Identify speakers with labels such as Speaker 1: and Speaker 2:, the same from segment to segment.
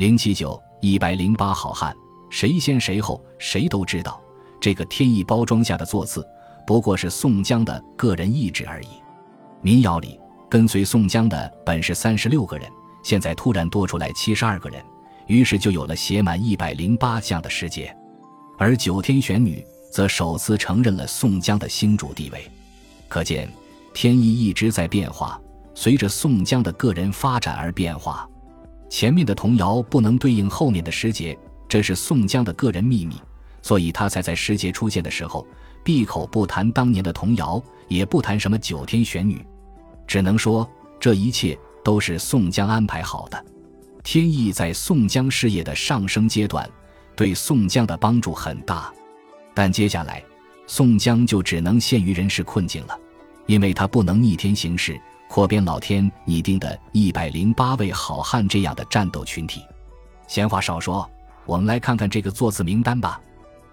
Speaker 1: 零七九一百零八好汉，谁先谁后，谁都知道。这个天意包装下的座次，不过是宋江的个人意志而已。民谣里跟随宋江的本是三十六个人，现在突然多出来七十二个人，于是就有了写满一百零八将的时节。而九天玄女则首次承认了宋江的星主地位。可见天意一直在变化，随着宋江的个人发展而变化。前面的童谣不能对应后面的时节，这是宋江的个人秘密。所以他才在时节出现的时候闭口不谈当年的童谣，也不谈什么九天玄女，只能说这一切都是宋江安排好的。天意在宋江事业的上升阶段，对宋江的帮助很大，但接下来宋江就只能陷于人事困境了，因为他不能逆天行事，扩编老天拟定的一百零八位好汉这样的战斗群体。闲话少说，我们来看看这个座次名单吧。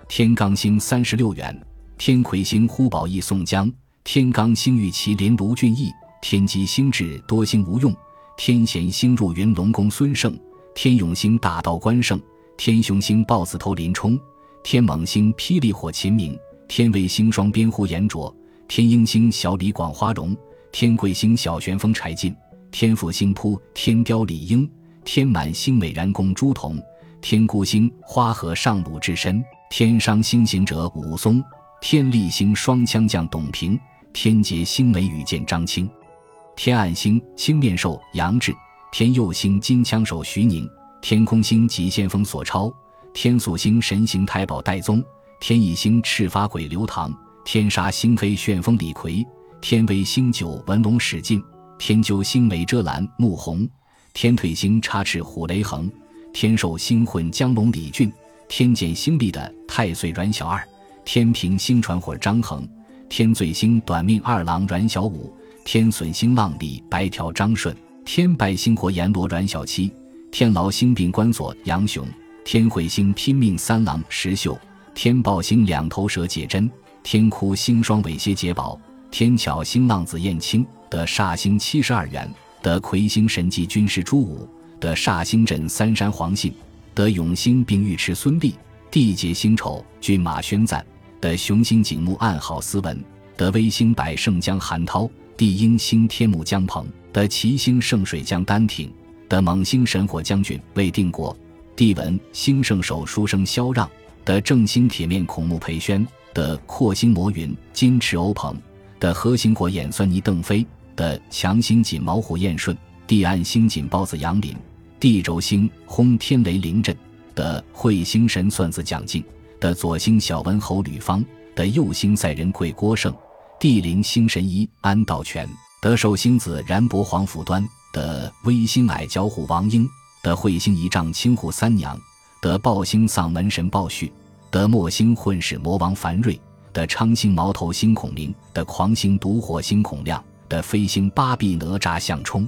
Speaker 1: 天罡星三十六员：天魁星呼保义、宋江；天罡星玉麒麟卢俊义；天机星智多星吴用；天咸星入云龙宫孙胜；天永星大道关胜；天雄星豹子头林冲；天猛星霹雳火秦明；天卫星双边呼延灼；天鹰星小李广花荣；天贵星小旋风柴进；天府星扑天雕李应；天满星美髯公朱仝；天孤星花和尚鲁智深。天伤星行者武松，天力星双枪将董平，天劫星眉羽剑张青，天暗星青面兽杨志，天佑星金枪手徐宁，天空星急先锋索超，天宿星神行太保戴宗，天翼星赤发鬼刘唐，天杀星飞旋风李逵，天威星九文龙史进，天究星美遮拦穆弘，天退星插翅虎雷横，天寿星混江龙李俊。天剑星力的太岁阮小二，天平星传火张衡，天罪星短命二郎阮小五，天损星浪里白条张顺，天败星火阎罗阮小七，天牢星并关锁杨雄，天彗星拼命三郎石秀，天豹星两头蛇解真，天哭星双尾蝎解宝，天巧星浪子燕青得煞星七十二元，得魁星神迹军师朱武，得煞星镇三山黄信。得永兴并尉迟孙立，地解星丑骏马宣赞；得雄心景木暗好斯文；得威星百胜将韩涛，地英星天目江鹏；得齐星圣水将丹挺；得猛星神火将军魏定国；地文星圣手书生萧让；得正星铁面孔目裴宣；得阔星魔云金翅欧鹏；的核星火眼酸泥邓飞；的强星锦毛虎燕顺；地暗星锦包子杨林。地轴星轰天雷灵震的彗星神算子蒋敬的左星小文侯吕方的右星赛人贵郭胜地灵星神医安道全的寿星子然伯黄甫端的微星矮脚虎王英的彗星仪仗青虎三娘的暴星丧门神鲍旭的末星混世魔王樊瑞的昌星毛头星孔明的狂星毒火星孔亮的飞星八臂哪吒项冲。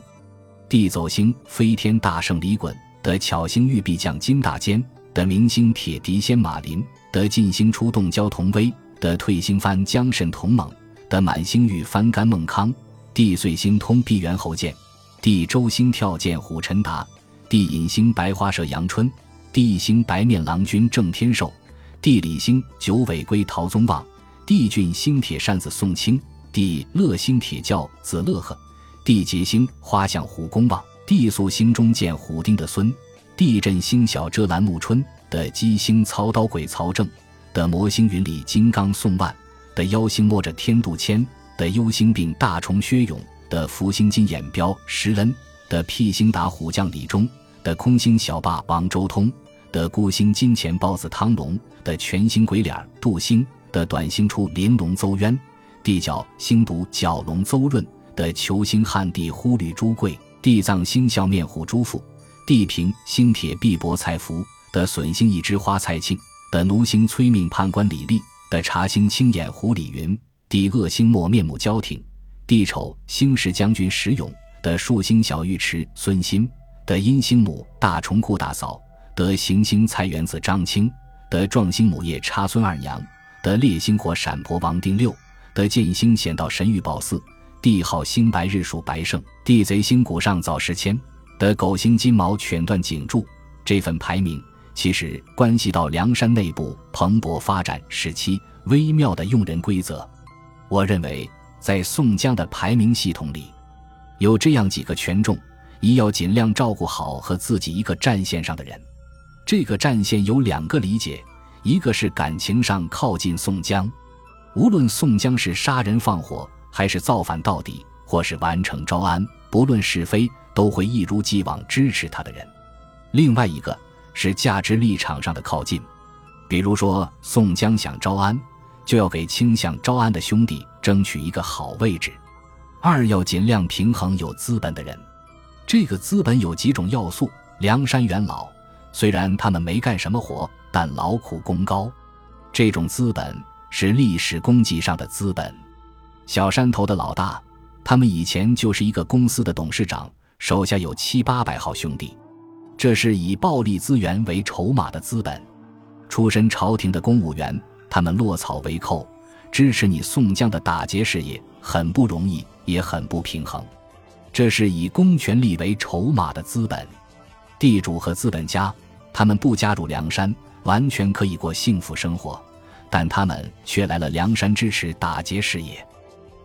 Speaker 1: 地走星飞天大圣李衮的巧星玉臂将金大坚的明星铁笛仙马林的进星出动焦同威的退星翻江沈同猛的满星玉翻甘孟康地碎星通碧猿侯剑地周星跳剑虎陈达地隐星白花蛇杨春地星白面郎君郑天寿地理星九尾龟陶宗旺地郡星铁扇子宋清地乐星铁教子乐呵。地劫星花象虎公望，地宿星中见虎丁的孙，地震星小遮拦暮春的鸡星操刀鬼曹正，的魔星云里金刚宋万，的妖星摸着天渡谦，的幽星病大虫薛勇，的福星金眼彪石恩，的辟星打虎将李忠，的空星小霸王周通，的孤星金钱包子汤龙，的全星鬼脸杜兴，的短星出林龙邹渊，地角星毒角龙邹润。的球星汉地呼吕朱贵，地藏星笑面虎朱富，地平星铁碧薄蔡福，的损星一枝花蔡庆，的奴星催命判官李立，的茶星青眼狐李云，地恶星莫面目焦挺，地丑星石将军石勇，的树星小尉迟孙新，的阴星母大虫库大嫂，得行星菜园子张青，得壮星母夜插孙二娘，得烈星火闪婆王定六，得剑星显道神玉宝寺。帝号星白日属白胜，地贼星谷上早时迁，得狗星金毛犬断颈柱，这份排名其实关系到梁山内部蓬勃发展时期微妙的用人规则。我认为，在宋江的排名系统里，有这样几个权重：一要尽量照顾好和自己一个战线上的人。这个战线有两个理解，一个是感情上靠近宋江，无论宋江是杀人放火，还是造反到底，或是完成招安，不论是非，都会一如既往支持他的人；另外一个是价值立场上的靠近，比如说宋江想招安，就要给倾向招安的兄弟争取一个好位置；二要尽量平衡有资本的人，这个资本有几种要素：梁山元老。虽然他们没干什么活，但劳苦功高，这种资本是历史功绩上的资本。小山头的老大，他们以前就是一个公司的董事长，手下有七八百号兄弟，这是以暴力资源为筹码的资本。出身朝廷的公务员，他们落草为寇，支持你宋江的打劫事业，很不容易，也很不平衡。这是以公权力为筹码的资本。地主和资本家，他们不加入梁山，完全可以过幸福生活，但他们却来了梁山支持打劫事业，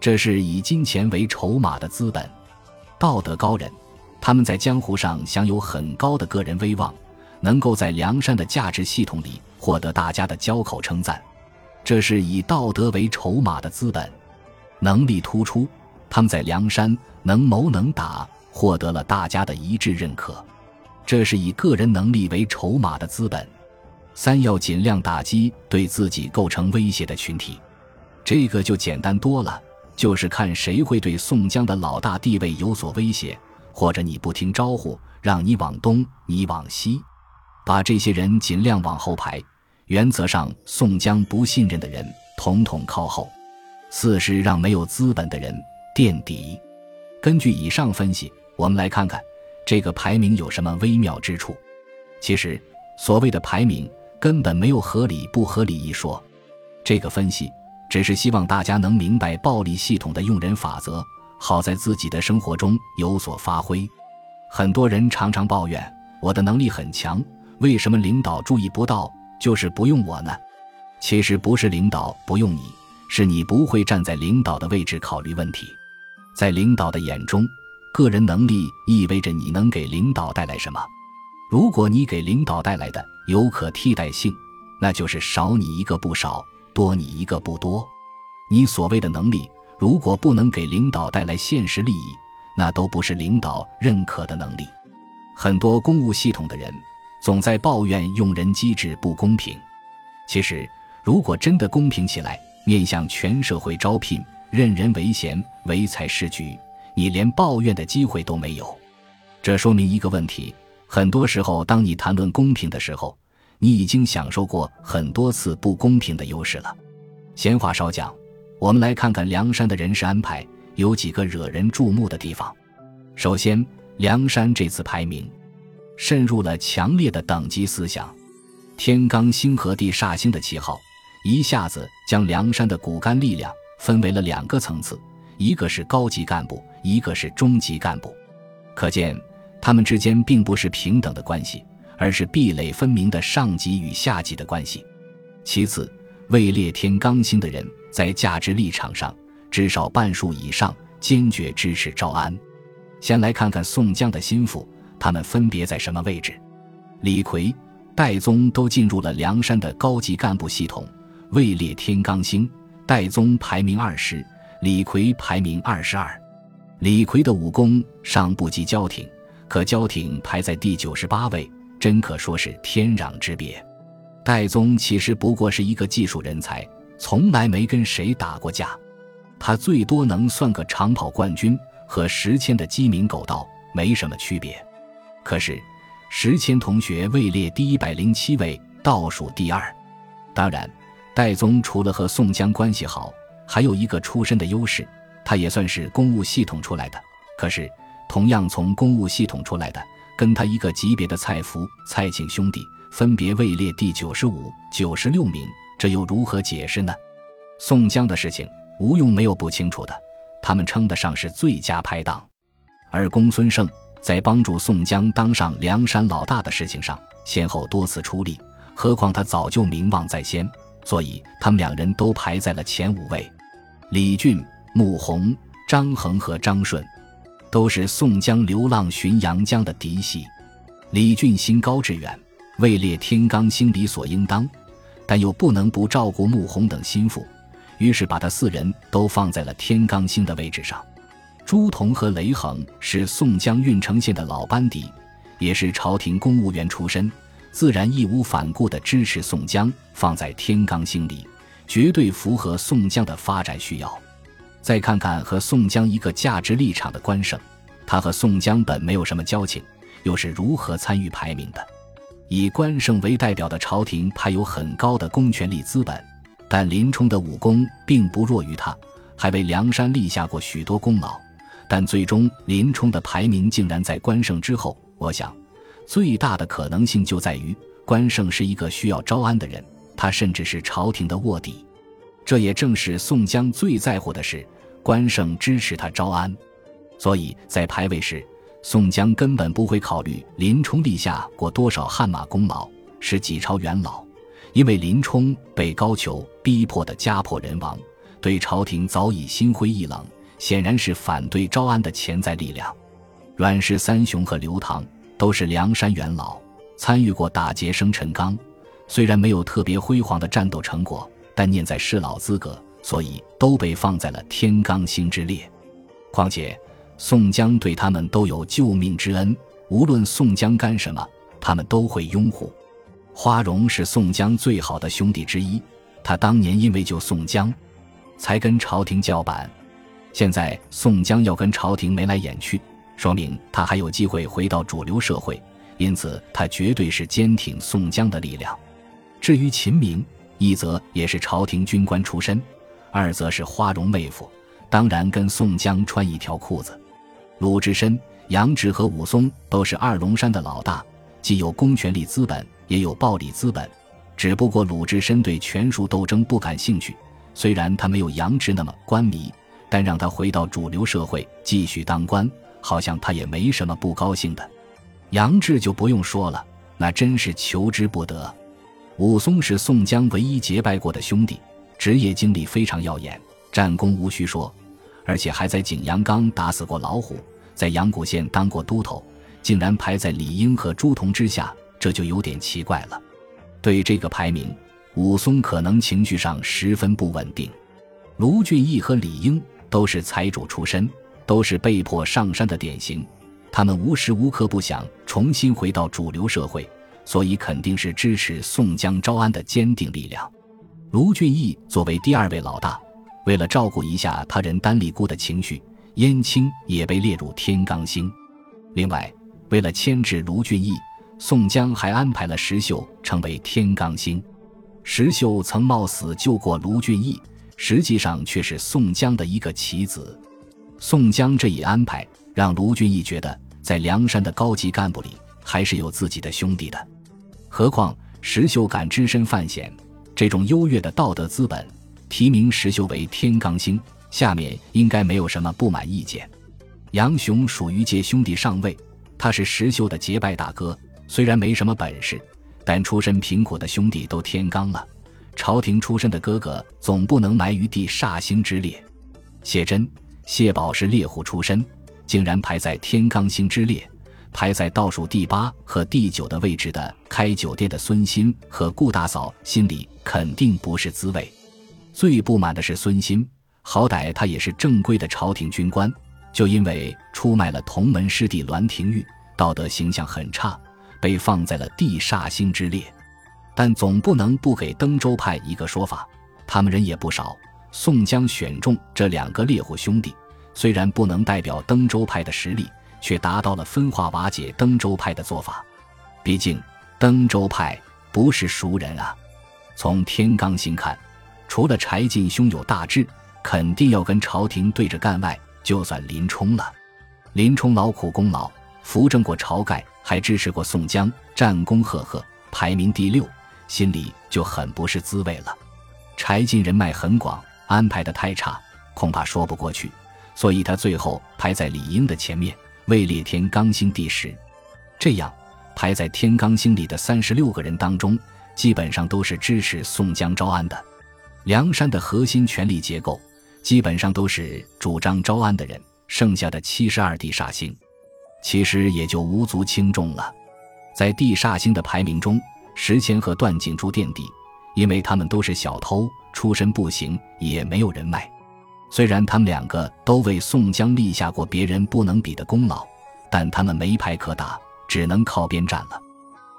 Speaker 1: 这是以金钱为筹码的资本。道德高人，他们在江湖上享有很高的个人威望，能够在梁山的价值系统里获得大家的交口称赞，这是以道德为筹码的资本。能力突出，他们在梁山能谋能打，获得了大家的一致认可。这是以个人能力为筹码的资本。三要尽量打击对自己构成威胁的群体，这个就简单多了，就是看谁会对宋江的老大地位有所威胁，或者你不听招呼，让你往东，你往西，把这些人尽量往后排。原则上，宋江不信任的人统统靠后。四是让没有资本的人垫底。根据以上分析，我们来看看。这个排名有什么微妙之处？其实，所谓的排名根本没有合理不合理一说。这个分析只是希望大家能明白暴力系统的用人法则，好在自己的生活中有所发挥。很多人常常抱怨我的能力很强，为什么领导注意不到，就是不用我呢？其实不是领导不用你，是你不会站在领导的位置考虑问题。在领导的眼中。个人能力意味着你能给领导带来什么？如果你给领导带来的有可替代性，那就是少你一个不少，多你一个不多。你所谓的能力，如果不能给领导带来现实利益，那都不是领导认可的能力。很多公务系统的人总在抱怨用人机制不公平。其实，如果真的公平起来，面向全社会招聘，任人唯贤，唯才是举。你连抱怨的机会都没有，这说明一个问题：很多时候，当你谈论公平的时候，你已经享受过很多次不公平的优势了。闲话少讲，我们来看看梁山的人事安排有几个惹人注目的地方。首先，梁山这次排名渗入了强烈的等级思想，天罡星和地煞星的旗号，一下子将梁山的骨干力量分为了两个层次。一个是高级干部，一个是中级干部，可见他们之间并不是平等的关系，而是壁垒分明的上级与下级的关系。其次，位列天罡星的人在价值立场上，至少半数以上坚决支持赵安。先来看看宋江的心腹，他们分别在什么位置？李逵、戴宗都进入了梁山的高级干部系统，位列天罡星，戴宗排名二十。李逵排名二十二，李逵的武功尚不及焦挺，可焦挺排在第九十八位，真可说是天壤之别。戴宗其实不过是一个技术人才，从来没跟谁打过架，他最多能算个长跑冠军，和石谦的鸡鸣狗盗没什么区别。可是石谦同学位列第一百零七位，倒数第二。当然，戴宗除了和宋江关系好。还有一个出身的优势，他也算是公务系统出来的。可是，同样从公务系统出来的，跟他一个级别的蔡福、蔡庆兄弟，分别位列第九十五、九十六名，这又如何解释呢？宋江的事情，吴用没有不清楚的，他们称得上是最佳拍档。而公孙胜、在帮助宋江当上梁山老大的事情上，先后多次出力。何况他早就名望在先，所以他们两人都排在了前五位。李俊、穆弘、张衡和张顺，都是宋江流浪浔阳江的嫡系。李俊心高志远，位列天罡星理所应当，但又不能不照顾穆弘等心腹，于是把他四人都放在了天罡星的位置上。朱仝和雷横是宋江郓城县的老班底，也是朝廷公务员出身。自然义无反顾地支持宋江，放在天罡星里，绝对符合宋江的发展需要。再看看和宋江一个价值立场的关胜，他和宋江本没有什么交情，又是如何参与排名的？以关胜为代表的朝廷派有很高的公权力资本，但林冲的武功并不弱于他，还为梁山立下过许多功劳。但最终林冲的排名竟然在关胜之后，我想。最大的可能性就在于关胜是一个需要招安的人，他甚至是朝廷的卧底。这也正是宋江最在乎的事，关胜支持他招安。所以在排位时，宋江根本不会考虑林冲立下过多少汗马功劳，是几朝元老。因为林冲被高俅逼迫的家破人亡，对朝廷早已心灰意冷，显然是反对招安的潜在力量。阮氏三雄和刘唐。都是梁山元老，参与过打劫生辰纲，虽然没有特别辉煌的战斗成果，但念在是老资格，所以都被放在了天罡星之列。况且宋江对他们都有救命之恩，无论宋江干什么，他们都会拥护。花荣是宋江最好的兄弟之一，他当年因为救宋江，才跟朝廷叫板，现在宋江要跟朝廷眉来眼去。说明他还有机会回到主流社会，因此他绝对是坚挺宋江的力量。至于秦明，一则也是朝廷军官出身，二则是花荣妹夫，当然跟宋江穿一条裤子。鲁智深、杨志和武松都是二龙山的老大，既有公权力资本，也有暴力资本。只不过鲁智深对权术斗争不感兴趣，虽然他没有杨志那么官迷，但让他回到主流社会继续当官。好像他也没什么不高兴的，杨志就不用说了，那真是求之不得。武松是宋江唯一结拜过的兄弟，职业经历非常耀眼，战功无需说，而且还在景阳冈打死过老虎，在阳谷县当过都头，竟然排在李应和朱仝之下，这就有点奇怪了。对这个排名，武松可能情绪上十分不稳定。卢俊义和李应都是财主出身。都是被迫上山的典型，他们无时无刻不想重新回到主流社会，所以肯定是支持宋江招安的坚定力量。卢俊义作为第二位老大，为了照顾一下他人单立孤的情绪，燕青也被列入天罡星。另外，为了牵制卢俊义，宋江还安排了石秀成为天罡星。石秀曾冒死救过卢俊义，实际上却是宋江的一个棋子。宋江这一安排，让卢俊义觉得在梁山的高级干部里还是有自己的兄弟的。何况石秀敢只身犯险，这种优越的道德资本，提名石秀为天罡星，下面应该没有什么不满意见。杨雄属于借兄弟上位，他是石秀的结拜大哥，虽然没什么本事，但出身贫苦的兄弟都天罡了，朝廷出身的哥哥总不能埋于地煞星之列。谢真。谢宝是猎户出身，竟然排在天罡星之列，排在倒数第八和第九的位置的开酒店的孙鑫和顾大嫂心里肯定不是滋味。最不满的是孙鑫，好歹他也是正规的朝廷军官，就因为出卖了同门师弟栾廷玉，道德形象很差，被放在了地煞星之列。但总不能不给登州派一个说法，他们人也不少。宋江选中这两个猎户兄弟，虽然不能代表登州派的实力，却达到了分化瓦解登州派的做法。毕竟登州派不是熟人啊。从天罡星看，除了柴进胸有大志，肯定要跟朝廷对着干外，就算林冲了。林冲劳苦功劳，扶正过晁盖，还支持过宋江，战功赫赫，排名第六，心里就很不是滋味了。柴进人脉很广。安排的太差，恐怕说不过去，所以他最后排在李应的前面，位列天罡星第十。这样，排在天罡星里的三十六个人当中，基本上都是支持宋江招安的。梁山的核心权力结构，基本上都是主张招安的人。剩下的七十二地煞星，其实也就无足轻重了。在地煞星的排名中，石阡和段景柱垫底，因为他们都是小偷，出身不行，也没有人脉。虽然他们两个都为宋江立下过别人不能比的功劳，但他们没牌可打，只能靠边站了。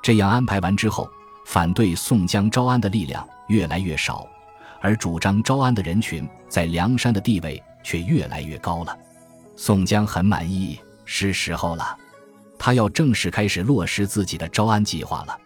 Speaker 1: 这样安排完之后，反对宋江招安的力量越来越少。而主张招安的人群在梁山的地位却越来越高了。宋江很满意，是时候了，他要正式开始落实自己的招安计划了。